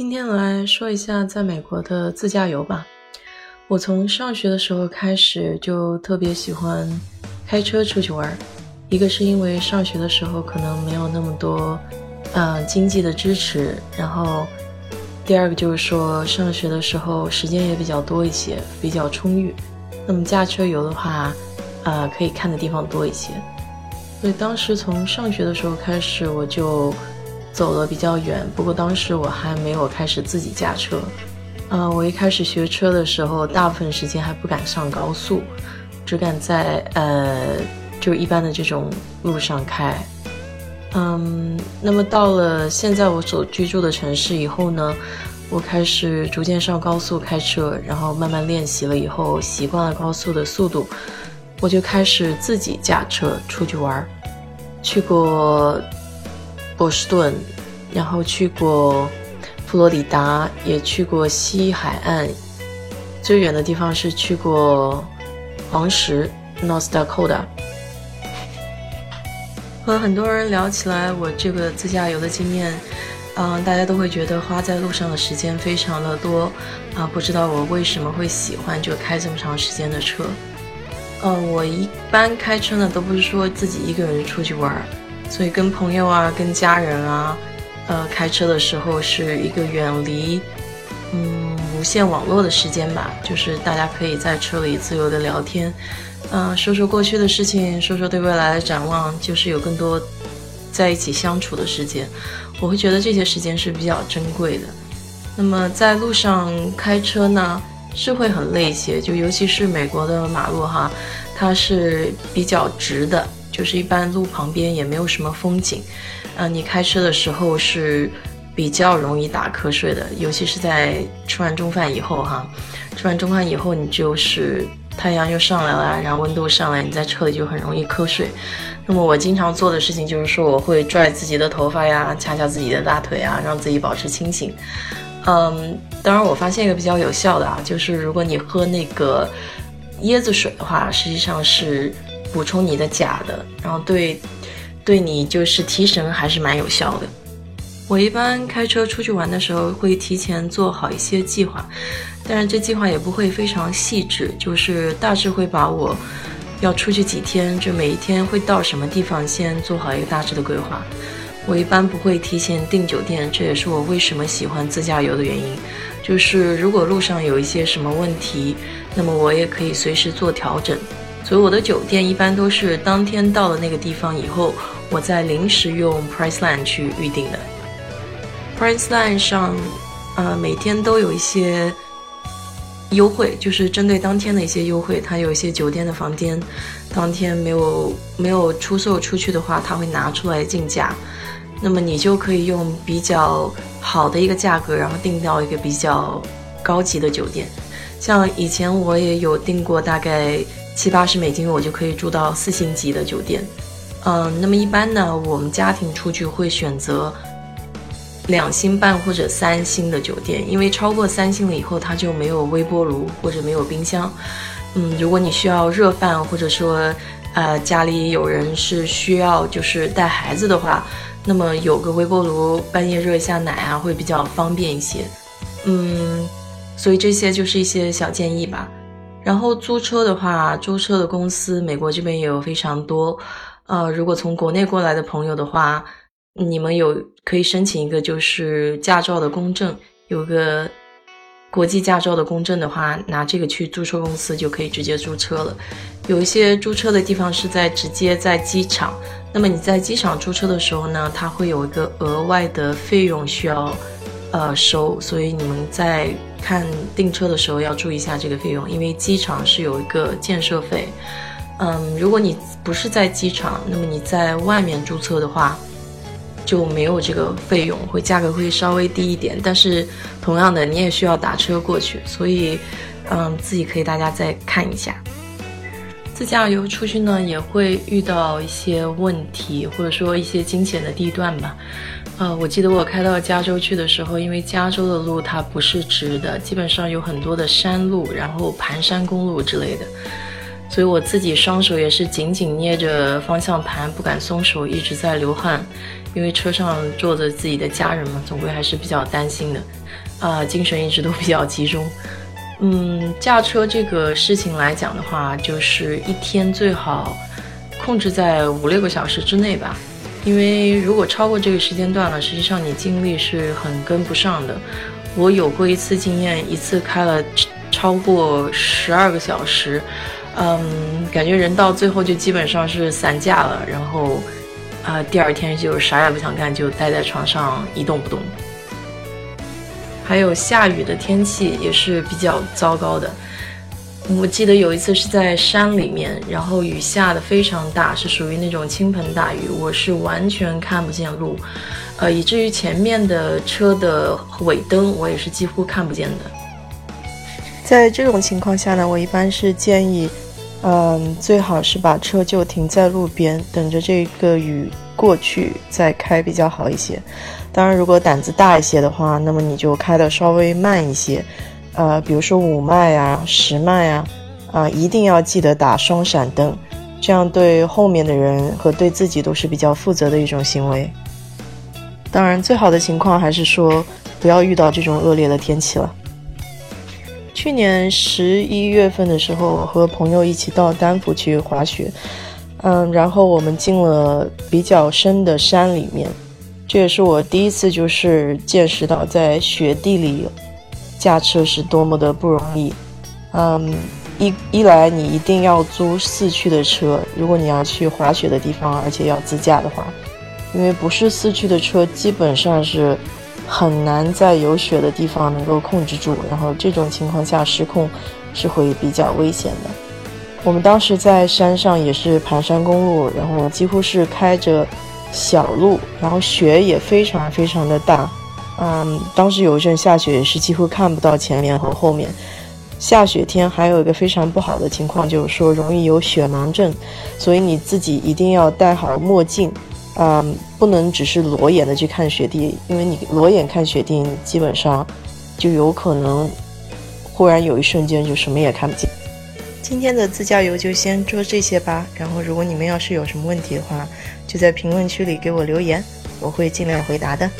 今天来说一下在美国的自驾游吧。我从上学的时候开始就特别喜欢开车出去玩，一个是因为上学的时候可能没有那么多，呃，经济的支持，然后第二个就是说上学的时候时间也比较多一些，比较充裕。那么驾车游的话，呃，可以看的地方多一些。所以当时从上学的时候开始，我就。走了比较远，不过当时我还没有开始自己驾车。呃，我一开始学车的时候，大部分时间还不敢上高速，只敢在呃，就一般的这种路上开。嗯，那么到了现在我所居住的城市以后呢，我开始逐渐上高速开车，然后慢慢练习了以后，习惯了高速的速度，我就开始自己驾车出去玩儿，去过。波士顿，然后去过佛罗里达，也去过西海岸，最远的地方是去过黄石 （North Dakota）。和很多人聊起来，我这个自驾游的经验，嗯，大家都会觉得花在路上的时间非常的多，啊，不知道我为什么会喜欢就开这么长时间的车。嗯，我一般开车呢，都不是说自己一个人出去玩。所以跟朋友啊，跟家人啊，呃，开车的时候是一个远离，嗯，无线网络的时间吧，就是大家可以在车里自由的聊天，嗯，说说过去的事情，说说对未来的展望，就是有更多在一起相处的时间。我会觉得这些时间是比较珍贵的。那么在路上开车呢，是会很累一些，就尤其是美国的马路哈，它是比较直的。就是一般路旁边也没有什么风景，呃，你开车的时候是比较容易打瞌睡的，尤其是在吃完中饭以后哈，吃完中饭以后你就是太阳又上来了，然后温度上来，你在车里就很容易瞌睡。那么我经常做的事情就是说，我会拽自己的头发呀，掐掐自己的大腿啊，让自己保持清醒。嗯，当然我发现一个比较有效的啊，就是如果你喝那个椰子水的话，实际上是。补充你的钾的，然后对，对你就是提神还是蛮有效的。我一般开车出去玩的时候会提前做好一些计划，但是这计划也不会非常细致，就是大致会把我要出去几天，就每一天会到什么地方先做好一个大致的规划。我一般不会提前订酒店，这也是我为什么喜欢自驾游的原因。就是如果路上有一些什么问题，那么我也可以随时做调整。所以我的酒店一般都是当天到了那个地方以后，我再临时用 Priceline 去预定的。Priceline 上，呃，每天都有一些优惠，就是针对当天的一些优惠。它有一些酒店的房间，当天没有没有出售出去的话，它会拿出来竞价。那么你就可以用比较好的一个价格，然后订到一个比较高级的酒店。像以前我也有订过，大概。七八十美金，我就可以住到四星级的酒店。嗯，那么一般呢，我们家庭出去会选择两星半或者三星的酒店，因为超过三星了以后，它就没有微波炉或者没有冰箱。嗯，如果你需要热饭，或者说呃家里有人是需要就是带孩子的话，那么有个微波炉，半夜热一下奶啊，会比较方便一些。嗯，所以这些就是一些小建议吧。然后租车的话，租车的公司美国这边也有非常多。呃，如果从国内过来的朋友的话，你们有可以申请一个就是驾照的公证，有个国际驾照的公证的话，拿这个去租车公司就可以直接租车了。有一些租车的地方是在直接在机场，那么你在机场租车的时候呢，它会有一个额外的费用需要呃收，所以你们在。看订车的时候要注意一下这个费用，因为机场是有一个建设费。嗯，如果你不是在机场，那么你在外面注册的话就没有这个费用，会价格会稍微低一点。但是同样的，你也需要打车过去，所以嗯，自己可以大家再看一下。自驾游出去呢，也会遇到一些问题，或者说一些惊险的地段吧。呃，我记得我开到加州去的时候，因为加州的路它不是直的，基本上有很多的山路，然后盘山公路之类的。所以我自己双手也是紧紧捏着方向盘，不敢松手，一直在流汗。因为车上坐着自己的家人嘛，总归还是比较担心的，啊，精神一直都比较集中。嗯，驾车这个事情来讲的话，就是一天最好控制在五六个小时之内吧。因为如果超过这个时间段了，实际上你精力是很跟不上的。我有过一次经验，一次开了超过十二个小时，嗯，感觉人到最后就基本上是散架了，然后。啊，第二天就啥也不想干，就待在床上一动不动。还有下雨的天气也是比较糟糕的。我记得有一次是在山里面，然后雨下的非常大，是属于那种倾盆大雨，我是完全看不见路，呃，以至于前面的车的尾灯我也是几乎看不见的。在这种情况下呢，我一般是建议。嗯，最好是把车就停在路边，等着这个雨过去再开比较好一些。当然，如果胆子大一些的话，那么你就开的稍微慢一些，呃，比如说五迈呀、十迈呀，啊，一定要记得打双闪灯，这样对后面的人和对自己都是比较负责的一种行为。当然，最好的情况还是说不要遇到这种恶劣的天气了。去年十一月份的时候，和朋友一起到丹佛去滑雪，嗯，然后我们进了比较深的山里面，这也是我第一次就是见识到在雪地里驾车是多么的不容易。嗯，一一来你一定要租四驱的车，如果你要去滑雪的地方，而且要自驾的话，因为不是四驱的车基本上是。很难在有雪的地方能够控制住，然后这种情况下失控是会比较危险的。我们当时在山上也是盘山公路，然后几乎是开着小路，然后雪也非常非常的大。嗯，当时有一阵下雪也是几乎看不到前面和后面。下雪天还有一个非常不好的情况，就是说容易有雪盲症，所以你自己一定要戴好墨镜。嗯，不能只是裸眼的去看雪地，因为你裸眼看雪地，基本上就有可能忽然有一瞬间就什么也看不见。今天的自驾游就先说这些吧，然后如果你们要是有什么问题的话，就在评论区里给我留言，我会尽量回答的。